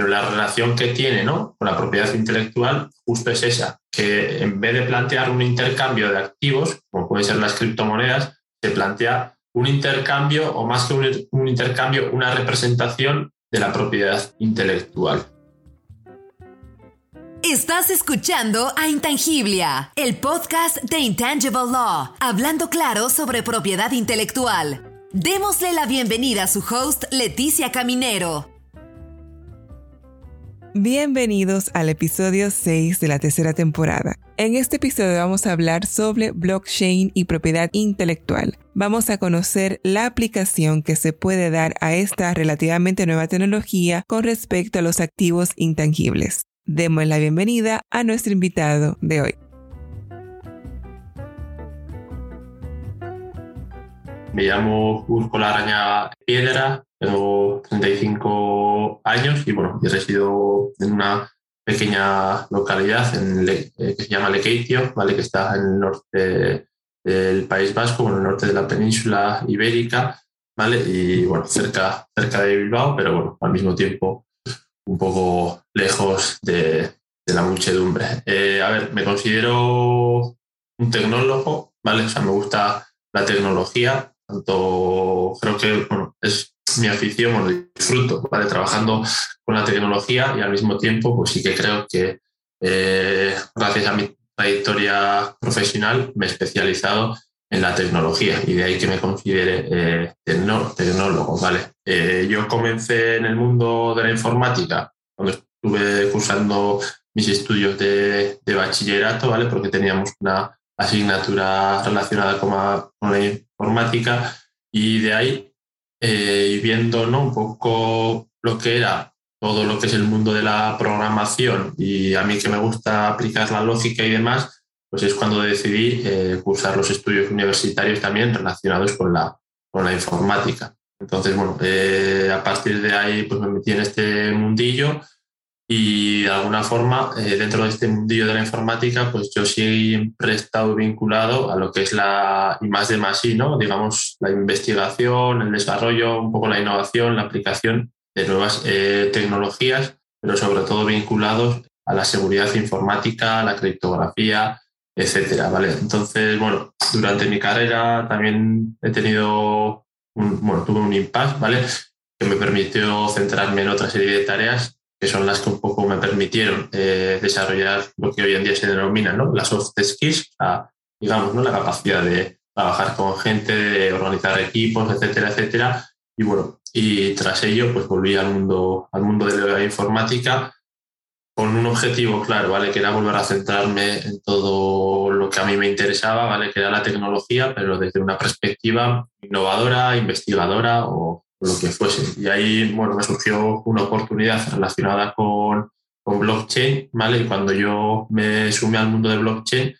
pero la relación que tiene ¿no? con la propiedad intelectual justo es esa, que en vez de plantear un intercambio de activos, como pueden ser las criptomonedas, se plantea un intercambio o más que un, intercambio, una representación de la propiedad intelectual. Estás escuchando a Intangiblia, el podcast de Intangible Law, hablando claro sobre propiedad intelectual. Démosle la bienvenida a su host, Leticia Caminero. Bienvenidos al episodio 6 de la tercera temporada. En este episodio vamos a hablar sobre blockchain y propiedad intelectual. Vamos a conocer la aplicación que se puede dar a esta relativamente nueva tecnología con respecto a los activos intangibles. Demos la bienvenida a nuestro invitado de hoy. Me llamo Úrsula Araña Piedra, tengo 35 años y bueno, resido en una pequeña localidad eh, que se llama Lequeitio, ¿vale? que está en el norte del País Vasco, en el norte de la península ibérica, ¿vale? y bueno, cerca, cerca de Bilbao, pero bueno, al mismo tiempo un poco lejos de, la muchedumbre. Eh, a ver, me considero un tecnólogo, ¿vale? O sea, me gusta la tecnología, tanto creo que bueno, es mi afición, lo disfruto, ¿vale? Trabajando con la tecnología y al mismo tiempo, pues sí que creo que eh, gracias a mi trayectoria profesional me he especializado en la tecnología y de ahí que me considere eh, tecnólogo, ¿vale? Eh, yo comencé en el mundo de la informática cuando estuve cursando mis estudios de, bachillerato, ¿vale? Porque teníamos una asignatura relacionada con, con la informática y de ahí eh, viendo ¿no? un poco lo que era todo lo que es el mundo de la programación y a mí que me gusta aplicar la lógica y demás, pues es cuando decidí eh, cursar los estudios universitarios también relacionados con la, con la informática. Entonces, bueno, eh, a partir de ahí pues me metí en este mundillo y de alguna forma dentro de este mundillo de la informática pues yo siempre he estado vinculado a lo que es la y más de más y, ¿no? Digamos, la investigación, el desarrollo, un poco la innovación, la aplicación de nuevas eh, tecnologías, pero sobre todo vinculados a la seguridad informática, la criptografía, etcétera, ¿vale? Entonces, bueno, durante mi carrera también he tenido, un, bueno, tuve un impasse, ¿vale? Que me permitió centrarme en otra serie de tareas que son las que un poco me permitieron eh, desarrollar lo que hoy en día se denomina ¿no? las soft skills, digamos, ¿no? la capacidad de trabajar con gente, de organizar equipos, etcétera, etcétera. Y bueno, y tras ello, pues volví al mundo, al mundo de la informática con un objetivo claro, ¿vale? Que era volver a centrarme en todo lo que a mí me interesaba, ¿vale? Que era la tecnología, pero desde una perspectiva innovadora, investigadora o lo que fuese. Y ahí, bueno, me surgió una oportunidad relacionada con, con blockchain, ¿vale? Y cuando yo me sumé al mundo de blockchain,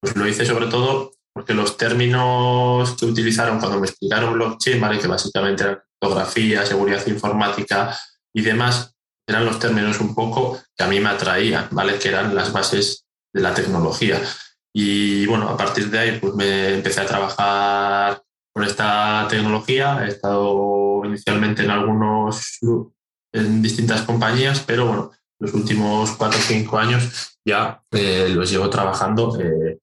pues lo hice sobre todo porque los términos que utilizaron cuando me explicaron blockchain, ¿vale? Que básicamente era criptografía, seguridad informática y demás, eran los términos un poco que a mí me atraían, ¿vale? Que eran las bases de la tecnología. Y bueno, a partir de ahí pues me empecé a trabajar con esta tecnología. He estado inicialmente en algunos, en distintas compañías, pero bueno, los últimos cuatro o cinco años ya eh, los llevo trabajando eh,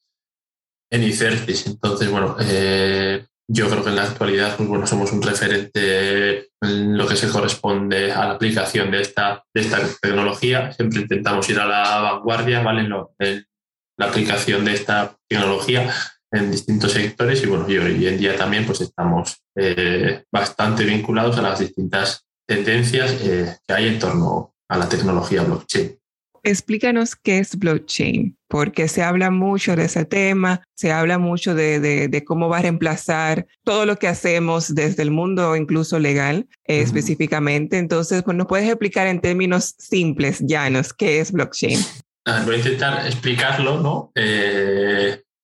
en ICERTIS. Entonces, bueno, eh, yo creo que en la actualidad, pues bueno, somos un referente en lo que se corresponde a la aplicación de esta, de esta tecnología. Siempre intentamos ir a la vanguardia, ¿vale? en la aplicación de esta tecnología en distintos sectores y bueno, y hoy en día también pues estamos eh, bastante vinculados a las distintas tendencias eh, que hay en torno a la tecnología blockchain. Explícanos qué es blockchain, porque se habla mucho de ese tema, se habla mucho de, de, cómo va a reemplazar todo lo que hacemos desde el mundo incluso legal eh, específicamente. Entonces, pues, ¿nos puedes explicar en términos simples, llanos, qué es blockchain? Ah, voy a intentar explicarlo, ¿no?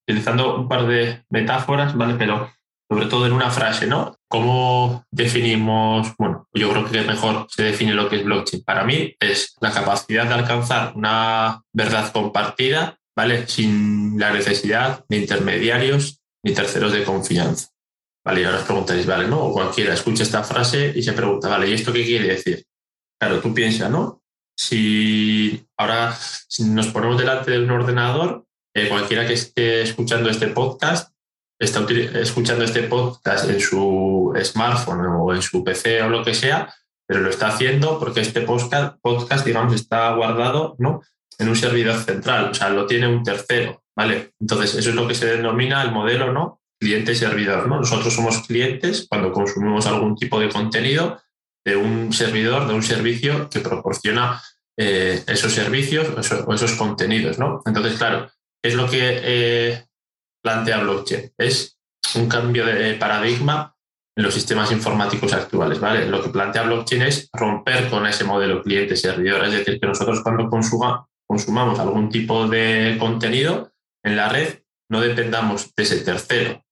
Utilizando un par de metáforas, ¿vale? Pero sobre todo en una frase, ¿no? ¿Cómo definimos? Bueno, yo creo que mejor se define lo que es blockchain. Para mí es la capacidad de alcanzar una verdad compartida, ¿vale? Sin la necesidad de intermediarios ni terceros de confianza. Vale, y ahora os preguntaréis, vale, ¿no? O cualquiera escucha esta frase y se pregunta, vale, ¿y esto qué quiere decir? Claro, tú piensas, ¿no? si ahora nos ponemos delante de un ordenador, eh, cualquiera que esté escuchando este podcast, está escuchando este podcast en su smartphone o en su PC o lo que sea, pero lo está haciendo porque este podcast, podcast digamos, está guardado ¿no? en un servidor central, o sea, lo tiene un tercero, ¿vale? Entonces, eso es lo que se denomina el modelo, ¿no? Cliente-servidor, ¿no? Nosotros somos clientes cuando consumimos algún tipo de contenido de un servidor, de un servicio que proporciona eh, esos servicios o esos, contenidos, ¿no? Entonces, claro, es lo que eh, plantea blockchain. Es un cambio de paradigma en los sistemas informáticos actuales, ¿vale? Lo que plantea blockchain es romper con ese modelo cliente-servidor, es decir, que nosotros cuando consumamos algún tipo de contenido en la red, no dependamos de ese tercero,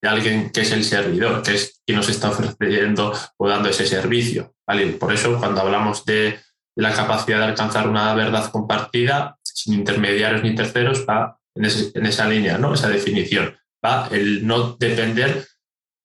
de alguien que es el servidor, que es quien nos está ofreciendo o dando ese servicio. ¿vale? Por eso, cuando hablamos de la capacidad de alcanzar una verdad compartida, sin intermediarios ni terceros, va en, esa línea, ¿no? esa definición. Va el no depender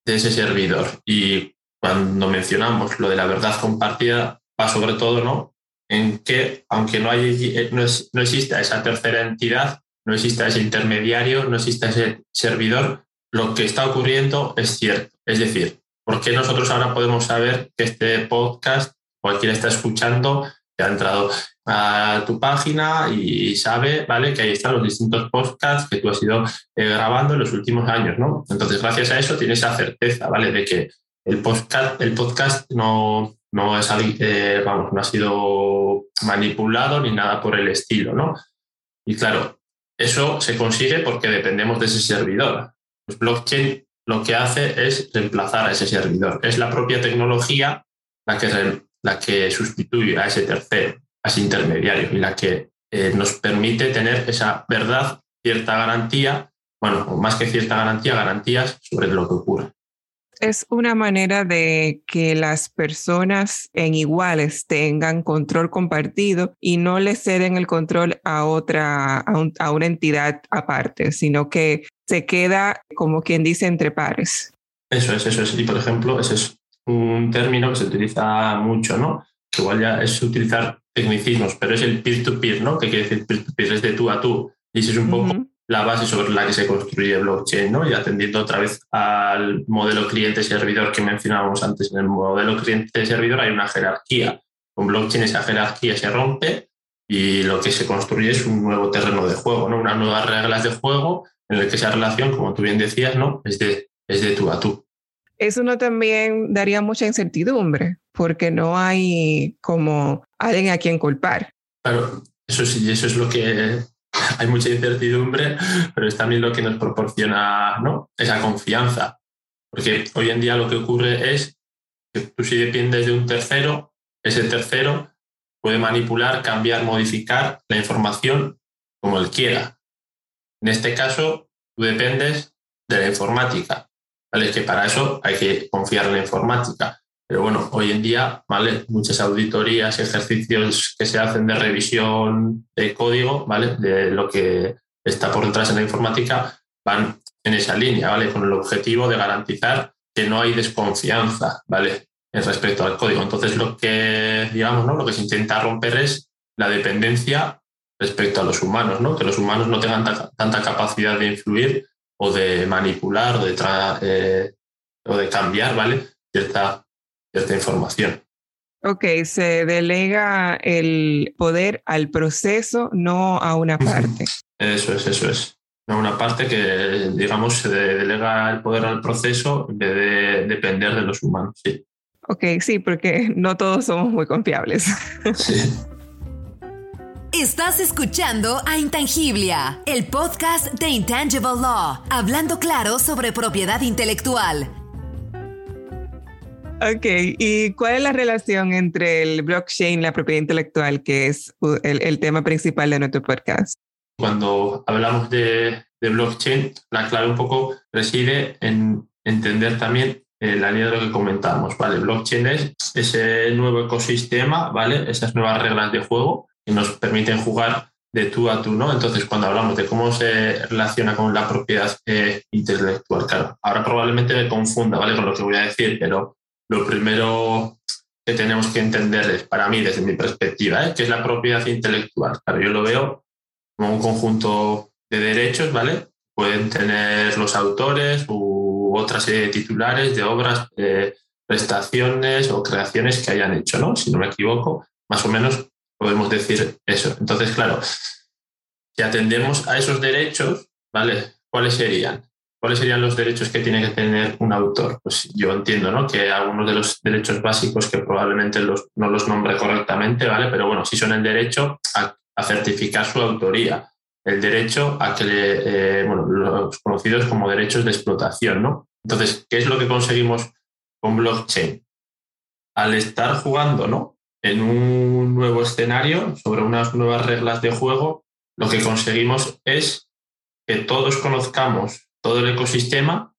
de ese servidor. Y cuando mencionamos lo de la verdad compartida, va sobre todo ¿no? en que, aunque no, hay, no, no exista esa tercera entidad, no exista ese intermediario, no exista ese servidor, lo que está ocurriendo es cierto. Es decir, ¿por qué nosotros ahora podemos saber que este podcast, cualquiera está escuchando, ha entrado a tu página y sabe, ¿vale? Que ahí están los distintos podcasts que tú has ido eh, grabando en los últimos años, ¿no? Entonces, gracias a eso tienes esa certeza, ¿vale? De que el podcast, el podcast no, no, es, eh, vamos, no ha sido manipulado ni nada por el estilo, ¿no? Y claro, eso se consigue porque dependemos de ese servidor. Pues blockchain lo que hace es reemplazar a ese servidor. Es la propia tecnología la que, la que sustituye a ese tercero, a ese intermediario, y la que eh, nos permite tener esa verdad, cierta garantía, bueno, más que cierta garantía, garantías sobre lo que ocurre. Es una manera de que las personas en iguales tengan control compartido y no le ceden el control a otra, a una entidad aparte, sino que se queda, como quien dice, entre pares. Eso es, eso es. Y por ejemplo, ese es un término que se utiliza mucho, ¿no? Que igual ya es utilizar tecnicismos, pero es el peer-to-peer, ¿no? Que quiere decir peer-to-peer, es de tú a tú. Y esa es un poco la base sobre la que se construye blockchain, ¿no? Y atendiendo otra vez al modelo cliente-servidor que mencionábamos antes. En el modelo cliente-servidor hay una jerarquía. Con blockchain esa jerarquía se rompe y lo que se construye es un nuevo terreno de juego, ¿no? Unas nuevas reglas de juego en el que esa relación, como tú bien decías, ¿no? es, de, es de tú a tú. Eso no también daría mucha incertidumbre, porque no hay como alguien a quien culpar. Claro, eso sí, eso es lo que hay mucha incertidumbre, pero es también lo que nos proporciona ¿no? esa confianza. Porque hoy en día lo que ocurre es que tú si dependes de un tercero, ese tercero puede manipular, cambiar, modificar la información como él quiera. En este caso, tú dependes de la informática, ¿vale? Que para eso hay que confiar en la informática. Pero bueno, hoy en día, ¿vale? Muchas auditorías ejercicios que se hacen de revisión de código, ¿vale? De lo que está por detrás en la informática, van en esa línea, ¿vale? Con el objetivo de garantizar que no hay desconfianza, ¿vale? En respecto al código. Entonces, lo que, digamos, ¿no? Lo que se intenta romper es la dependencia respecto a los humanos, ¿no? que los humanos no tengan tanta capacidad de influir o de manipular o de, eh, o de cambiar ¿vale? cierta, cierta información. Ok, se delega el poder al proceso, no a una parte. Eso es, eso es. No a una parte que, digamos, se delega el poder al proceso en vez de depender de los humanos, sí. Ok, sí, porque no todos somos muy confiables. Sí. Estás escuchando a Intangiblia, el podcast de Intangible Law, hablando claro sobre propiedad intelectual. Ok, ¿y cuál es la relación entre el blockchain y la propiedad intelectual, que es el, tema principal de nuestro podcast? Cuando hablamos de, blockchain, la clave un poco reside en entender también eh, la línea de lo que comentábamos, ¿vale? Blockchain es ese nuevo ecosistema, ¿vale? Esas nuevas reglas de juego y nos permiten jugar de tú a tú, ¿no? Entonces, cuando hablamos de cómo se relaciona con la propiedad eh, intelectual, claro, ahora probablemente me confunda, ¿vale? Con lo que voy a decir, pero lo primero que tenemos que entender, para mí, desde mi perspectiva, ¿eh? que es la propiedad intelectual. Claro, yo lo veo como un conjunto de derechos, ¿vale? Pueden tener los autores u otra serie de titulares de obras, prestaciones o creaciones que hayan hecho, ¿no? Si no me equivoco, más o menos podemos decir eso. Entonces, claro, si atendemos a esos derechos, ¿vale? ¿Cuáles serían? ¿Cuáles serían los derechos que tiene que tener un autor? Pues yo entiendo ¿no? que algunos de los derechos básicos que probablemente los, no los nombre correctamente, ¿vale? Pero bueno, sí son el derecho a, certificar su autoría, el derecho a que le, eh, bueno, los conocidos como derechos de explotación, ¿no? Entonces, ¿qué es lo que conseguimos con blockchain? Al estar jugando, ¿no? En un nuevo escenario, sobre unas nuevas reglas de juego, lo que conseguimos es que todos conozcamos todo el ecosistema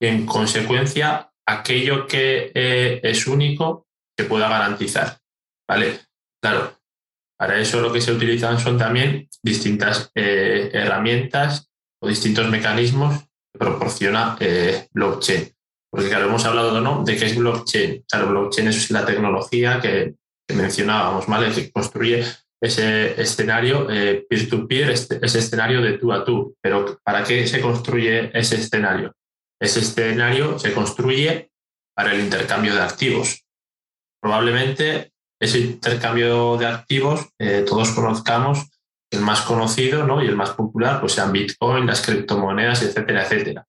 y en consecuencia aquello que eh, es único se pueda garantizar. ¿Vale? Claro, para eso lo que se utilizan son también distintas eh, herramientas o distintos mecanismos que proporciona eh, blockchain. Porque claro, hemos hablado ¿no? de qué es blockchain. Claro, blockchain es la tecnología que, mencionábamos, ¿vale? Que construye ese escenario peer-to-peer, este, ese escenario de tú a tú. Pero ¿para qué se construye ese escenario? Ese escenario se construye para el intercambio de activos. Probablemente ese intercambio de activos eh, todos conozcamos el más conocido ¿no? y el más popular, pues sean Bitcoin, las criptomonedas, etcétera, etcétera.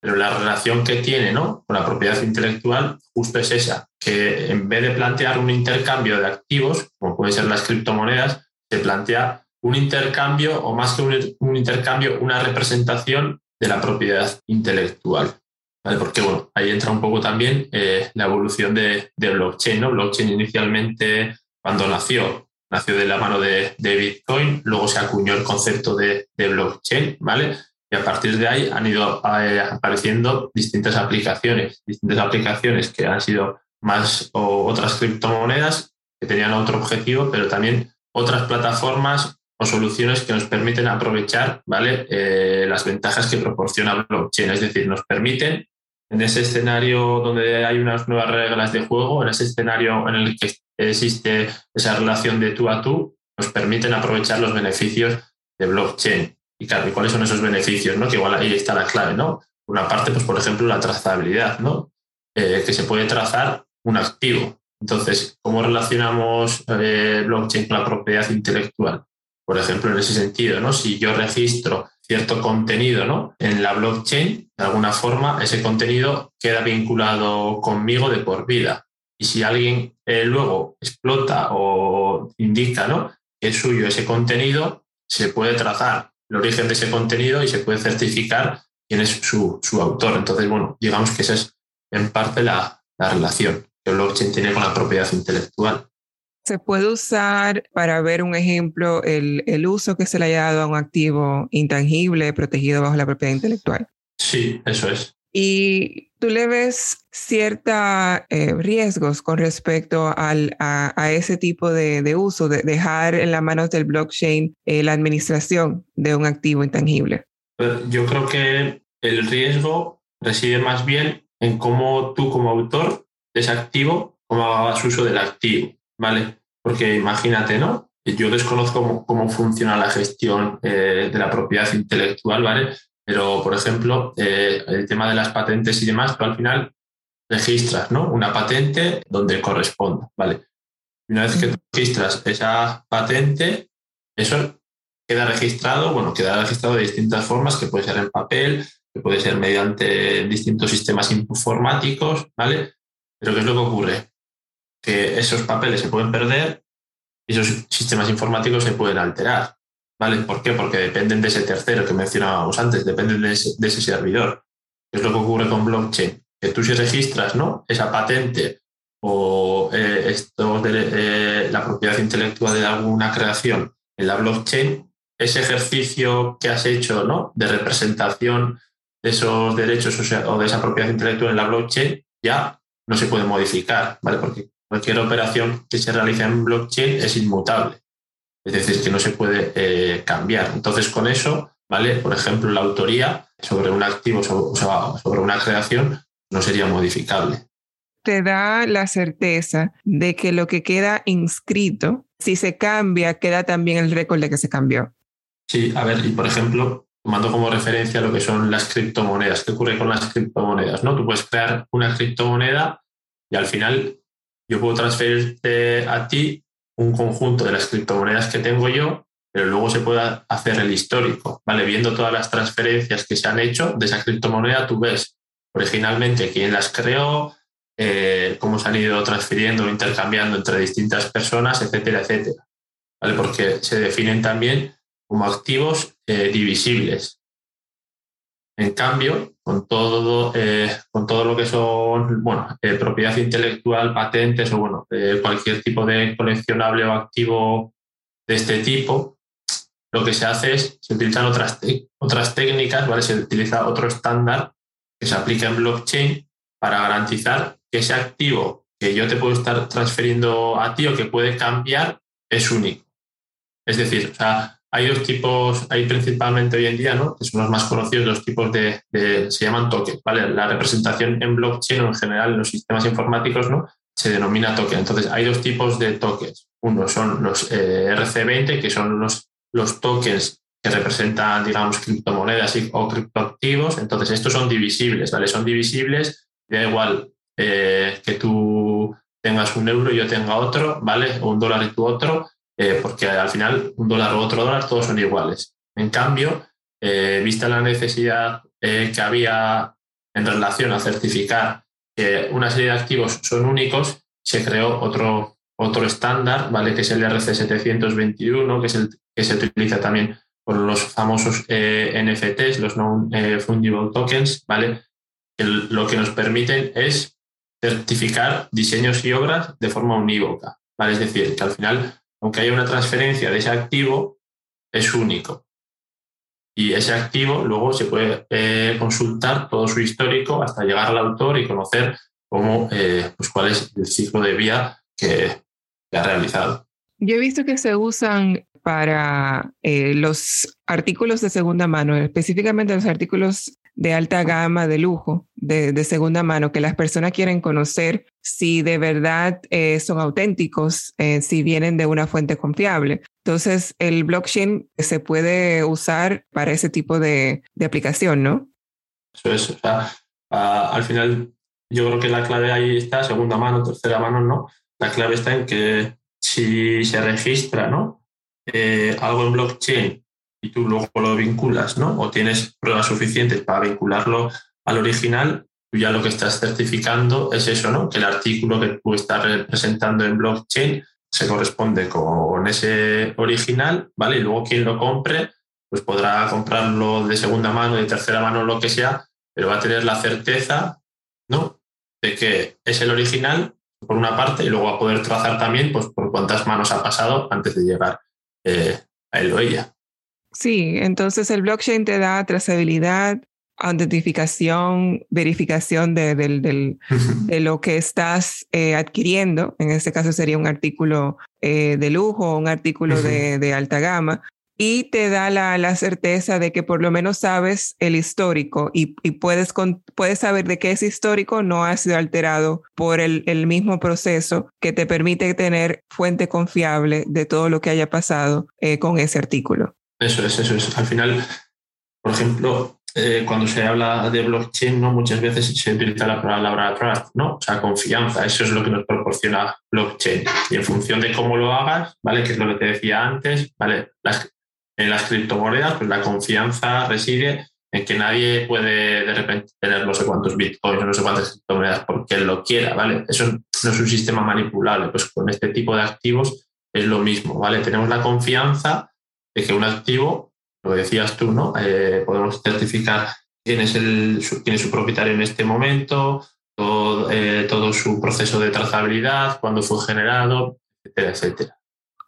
Pero la relación que tiene ¿no? con la propiedad intelectual justo es esa, que en vez de plantear un intercambio de activos, como pueden ser las criptomonedas, se plantea un intercambio o más que un, intercambio, una representación de la propiedad intelectual. Porque bueno, ahí entra un poco también eh, la evolución de, blockchain. ¿no? Blockchain inicialmente, cuando nació, nació de la mano de, Bitcoin, luego se acuñó el concepto de, de blockchain, ¿vale? Y a partir de ahí han ido eh, apareciendo distintas aplicaciones, distintas aplicaciones que han sido más o otras criptomonedas que tenían otro objetivo, pero también otras plataformas o soluciones que nos permiten aprovechar ¿vale? Eh, las ventajas que proporciona blockchain. Es decir, nos permiten en ese escenario donde hay unas nuevas reglas de juego, en ese escenario en el que existe esa relación de tú a tú, nos permiten aprovechar los beneficios de blockchain. Y claro, ¿y cuáles son esos beneficios? ¿no? Que igual ahí está la clave, ¿no? Una parte, pues por ejemplo, la trazabilidad, ¿no? Eh, que se puede trazar un activo. Entonces, ¿cómo relacionamos eh, blockchain con la propiedad intelectual? Por ejemplo, en ese sentido, ¿no? Si yo registro cierto contenido ¿no? en la blockchain, de alguna forma, ese contenido queda vinculado conmigo de por vida. Y si alguien eh, luego explota o indica ¿no? que es suyo ese contenido, se puede trazar el origen de ese contenido y se puede certificar quién es su, autor. Entonces, bueno, digamos que esa es en parte la, relación que el blockchain tiene con la propiedad intelectual. ¿Se puede usar para ver un ejemplo el, el, uso que se le haya dado a un activo intangible protegido bajo la propiedad intelectual? Sí, eso es. ¿Y tú le ves ciertos eh, riesgos con respecto al, a, ese tipo de, de, uso, de dejar en las manos del blockchain eh, la administración de un activo intangible? Pues yo creo que el riesgo reside más bien en cómo tú como autor de ese activo, cómo hagas uso del activo, ¿vale? Porque imagínate, ¿no? Yo desconozco cómo, cómo funciona la gestión eh, de la propiedad intelectual, ¿vale? Pero, por ejemplo, eh, el tema de las patentes y demás, tú al final registras ¿no? una patente donde corresponda. ¿vale? Y una vez que registras esa patente, eso queda registrado, bueno, queda registrado de distintas formas, que puede ser en papel, que puede ser mediante distintos sistemas informáticos, ¿vale? Pero ¿qué es lo que ocurre? Que esos papeles se pueden perder y esos sistemas informáticos se pueden alterar. ¿Vale? ¿Por qué? Porque dependen de ese tercero que mencionábamos antes, dependen de ese, servidor. ¿Qué es lo que ocurre con blockchain? Que tú si registras ¿no? esa patente o eh, esto de eh, la propiedad intelectual de alguna creación en la blockchain, ese ejercicio que has hecho ¿no? de representación de esos derechos o, de esa propiedad intelectual en la blockchain ya no se puede modificar, ¿vale? Porque cualquier operación que se realice en blockchain es inmutable. Es decir, que no se puede eh, cambiar. Entonces, con eso, ¿vale? Por ejemplo, la autoría sobre un activo, o sobre una creación, no sería modificable. te da la certeza de que lo que queda inscrito, si se cambia, queda también el récord de que se cambió. Sí, a ver, y por ejemplo, tomando como referencia lo que son las criptomonedas. ¿Qué ocurre con las criptomonedas? ¿no? Tú puedes crear una criptomoneda y al final yo puedo transferirte a ti un conjunto de las criptomonedas que tengo yo, pero luego se puede hacer el histórico, ¿vale? Viendo todas las transferencias que se han hecho de esa criptomoneda, tú ves originalmente quién las creó, eh, cómo se han ido transfiriendo o intercambiando entre distintas personas, etcétera, etcétera. ¿Vale? Porque se definen también como activos eh, divisibles. En cambio, con todo, eh, con todo lo que son bueno, eh, propiedad intelectual, patentes o bueno, cualquier tipo de coleccionable o activo de este tipo, lo que se hace es, se utilizan otras, otras técnicas, ¿vale? se utiliza otro estándar que se aplica en blockchain para garantizar que ese activo que yo te puedo estar transfiriendo a ti o que puede cambiar es único. Es decir, o sea, hay dos tipos, hay principalmente hoy en día, ¿no? que son los más conocidos, los tipos de, se llaman tokens, ¿vale? La representación en blockchain o en general en los sistemas informáticos, ¿no? Se denomina token. Entonces, hay dos tipos de tokens. Uno son los eh, RC20, que son los, los tokens que representan, digamos, criptomonedas o criptoactivos. Entonces, estos son divisibles, ¿vale? Son divisibles, da igual eh, que tú tengas un euro y yo tenga otro, ¿vale? O un dólar y tú otro, eh, porque al final un dólar o otro dólar todos son iguales. En cambio, eh, vista la necesidad eh, que había en relación a certificar que una serie de activos son únicos, se creó otro, otro estándar, ¿vale? que es el RC721, que es el que se utiliza también por los famosos NFTs, los Non-Fungible Tokens, ¿vale? lo que nos permiten es certificar diseños y obras de forma unívoca. ¿vale? Es decir, que al final aunque haya una transferencia de ese activo, es único. Y ese activo luego se puede eh, consultar todo su histórico hasta llegar al autor y conocer cómo, eh, pues cuál es el ciclo de vida que, ha realizado. Yo he visto que se usan para eh, los artículos de segunda mano, específicamente los artículos de alta gama, de lujo, de, segunda mano, que las personas quieren conocer si de verdad eh, son auténticos, eh, si vienen de una fuente confiable. Entonces, el blockchain se puede usar para ese tipo de, aplicación, ¿no? Eso es. Al final, yo creo que la clave ahí está, segunda mano, tercera mano, ¿no? La clave está en que si se registra, ¿no? Eh, algo en blockchain y tú luego lo vinculas, ¿no? O tienes pruebas suficientes para vincularlo al original, tú ya lo que estás certificando es eso, ¿no? Que el artículo que tú estás representando en blockchain se corresponde con ese original, ¿vale? Y luego quien lo compre, pues podrá comprarlo de segunda mano, de tercera mano, lo que sea, pero va a tener la certeza, ¿no? De que es el original, por una parte, y luego va a poder trazar también, pues, por cuántas manos ha pasado antes de llegar eh, a él o ella. Sí, entonces el blockchain te da trazabilidad, autentificación, verificación de, de lo que estás eh, adquiriendo. En este caso sería un artículo eh, de lujo un artículo de, alta gama. Y te da la, certeza de que por lo menos sabes el histórico y, puedes, puedes saber de que ese histórico no ha sido alterado por el, el mismo proceso que te permite tener fuente confiable de todo lo que haya pasado eh, con ese artículo. Eso es, eso es. Al final, por ejemplo, eh, cuando se habla de blockchain, ¿no? muchas veces se utiliza la palabra trust, ¿no? O sea, confianza. Eso es lo que nos proporciona blockchain. Y en función de cómo lo hagas, ¿vale? Que es lo que te decía antes, ¿vale? Las, en las criptomonedas, pues la confianza reside en que nadie puede de repente tener no sé cuántos bitcoins, no sé cuántas criptomonedas porque él lo quiera, ¿vale? Eso no es un sistema manipulable. Pues con este tipo de activos es lo mismo, ¿vale? Tenemos la confianza que un activo, lo decías tú, ¿no? Eh, podemos certificar quién es, el, quién su propietario en este momento, eh, todo su proceso de trazabilidad, cuándo fue generado, etcétera, etcétera.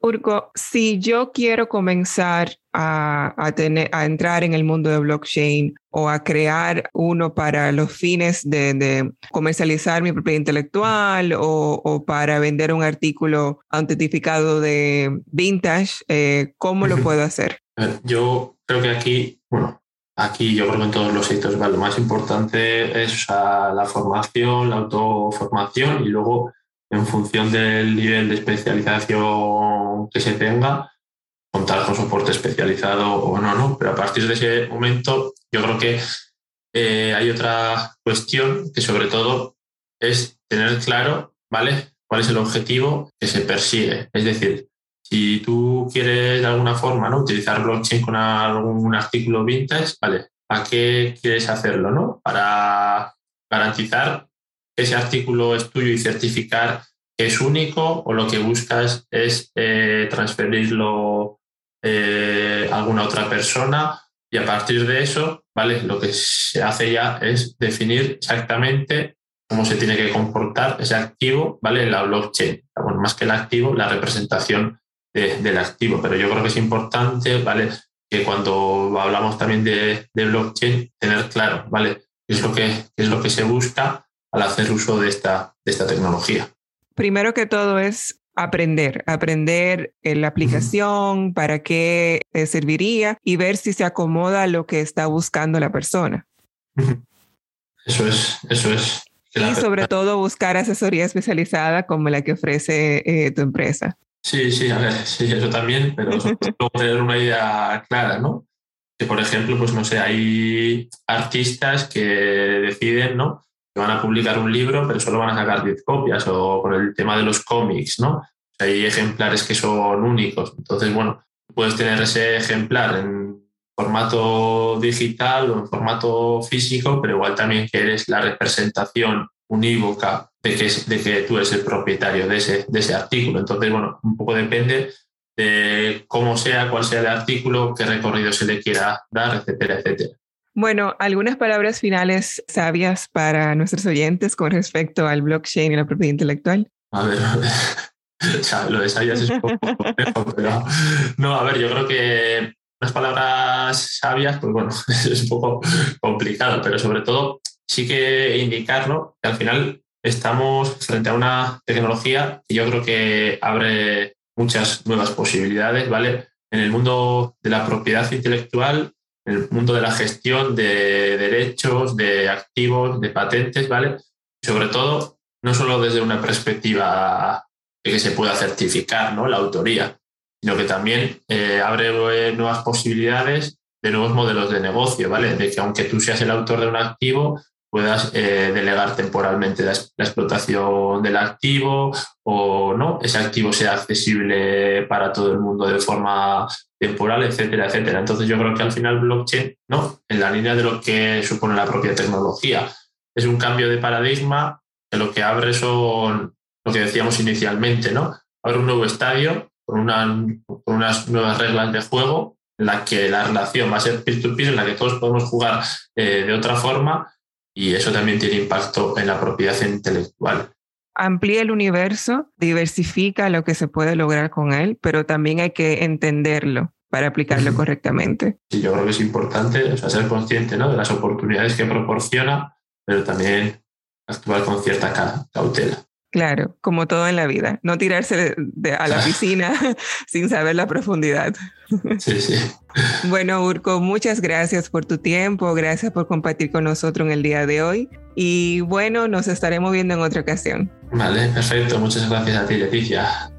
Urco, si yo quiero comenzar a, tener, a entrar en el mundo de blockchain o a crear uno para los fines de, comercializar mi propiedad intelectual o, para vender un artículo autentificado de vintage, eh, ¿cómo lo puedo hacer? Yo creo que aquí, bueno, aquí yo creo que en todos los sectores lo más importante es la formación, la autoformación y luego en función del nivel de especialización que se tenga, contar con soporte especializado o no, ¿no? Pero a partir de ese momento yo creo que eh, hay otra cuestión que sobre todo es tener claro, ¿vale? ¿Cuál es el objetivo que se persigue? Es decir, si tú quieres de alguna forma ¿no? utilizar blockchain con algún artículo vintage, ¿vale? ¿Para qué quieres hacerlo? ¿no? Para garantizar que ese artículo es tuyo y certificar que es único o lo que buscas es eh, transferirlo eh, alguna otra persona y a partir de eso, ¿vale? Lo que se hace ya es definir exactamente cómo se tiene que comportar ese activo, ¿vale? En la blockchain. Bueno, más que el activo, la representación del activo. Pero yo creo que es importante, ¿vale? Que cuando hablamos también de, blockchain, tener claro, ¿vale? ¿Qué es, lo que, es lo que se busca al hacer uso de esta, de esta tecnología? Primero que todo es aprender, aprender la aplicación, para qué serviría y ver si se acomoda a lo que está buscando la persona. Eso es, eso es. Y sobre todo buscar asesoría especializada como la que ofrece eh, tu empresa. Sí, sí, a ver, sí, eso también, pero tener una idea clara, ¿no? Que, por ejemplo, pues no sé, hay artistas que deciden, ¿no? Van a publicar un libro, pero solo van a sacar 10 copias, o por el tema de los cómics, ¿no? Hay ejemplares que son únicos. Entonces, bueno, puedes tener ese ejemplar en formato digital o en formato físico, pero igual también quieres la representación unívoca de que, de que tú eres el propietario de ese, de ese artículo. Entonces, bueno, un poco depende de cómo sea, cuál sea el artículo, qué recorrido se le quiera dar, etcétera, etcétera. Bueno, algunas palabras finales sabias para nuestros oyentes con respecto al blockchain y la propiedad intelectual. A ver, lo de sabias es un poco complejo, pero no, a ver, yo creo que las palabras sabias, pues bueno, es un poco complicado, pero sobre todo sí que indicarlo que al final estamos frente a una tecnología que yo creo que abre muchas nuevas posibilidades, ¿vale? En el mundo de la propiedad intelectual, el mundo de la gestión de derechos, de activos, de patentes, ¿vale? sobre todo, no solo desde una perspectiva de que se pueda certificar ¿no? la autoría, sino que también eh, abre nuevas posibilidades de nuevos modelos de negocio, ¿vale? De que aunque tú seas el autor de un activo, puedas eh, delegar temporalmente la, explotación del activo o no, ese activo sea accesible para todo el mundo de forma temporal, etcétera, etcétera. Entonces yo creo que al final blockchain, ¿no? En la línea de lo que supone la propia tecnología, es un cambio de paradigma que lo que abre son lo que decíamos inicialmente, ¿no? Abre un nuevo estadio con, con unas nuevas reglas de juego en la que la relación va a ser peer-to-peer, en la que todos podemos jugar eh, de otra forma y eso también tiene impacto en la propiedad intelectual. Amplía el universo, diversifica lo que se puede lograr con él, pero también hay que entenderlo para aplicarlo correctamente. Sí, yo creo que es importante ser consciente ¿no? de las oportunidades que proporciona, pero también actuar con cierta cautela. Claro, como todo en la vida, no tirarse a la piscina sin saber la profundidad. Sí, sí. Bueno, Urco, muchas gracias por tu tiempo, gracias por compartir con nosotros en el día de hoy y bueno, nos estaremos viendo en otra ocasión. Vale, perfecto, muchas gracias a ti, Leticia.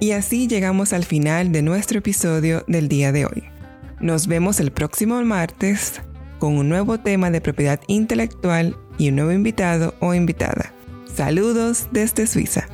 Y así llegamos al final de nuestro episodio del día de hoy. Nos vemos el próximo martes con un nuevo tema de propiedad intelectual y un nuevo invitado o invitada. Saludos desde Suiza.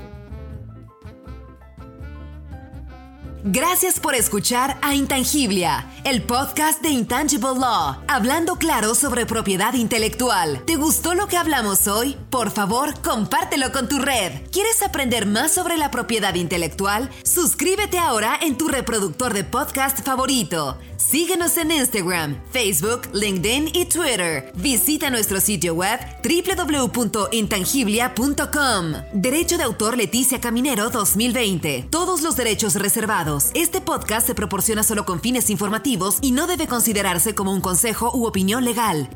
Gracias por escuchar a Intangiblia, el podcast de Intangible Law, hablando claro sobre propiedad intelectual. ¿Te gustó lo que hablamos hoy? Por favor, compártelo con tu red. ¿Quieres aprender más sobre la propiedad intelectual? Suscríbete ahora en tu reproductor de podcast favorito. Síguenos en Instagram, Facebook, LinkedIn y Twitter. Visita nuestro sitio web www.intangiblia.com. Derecho de autor Leticia Caminero 2020. Todos los derechos reservados. Este podcast se proporciona solo con fines informativos y no debe considerarse como un consejo u opinión legal.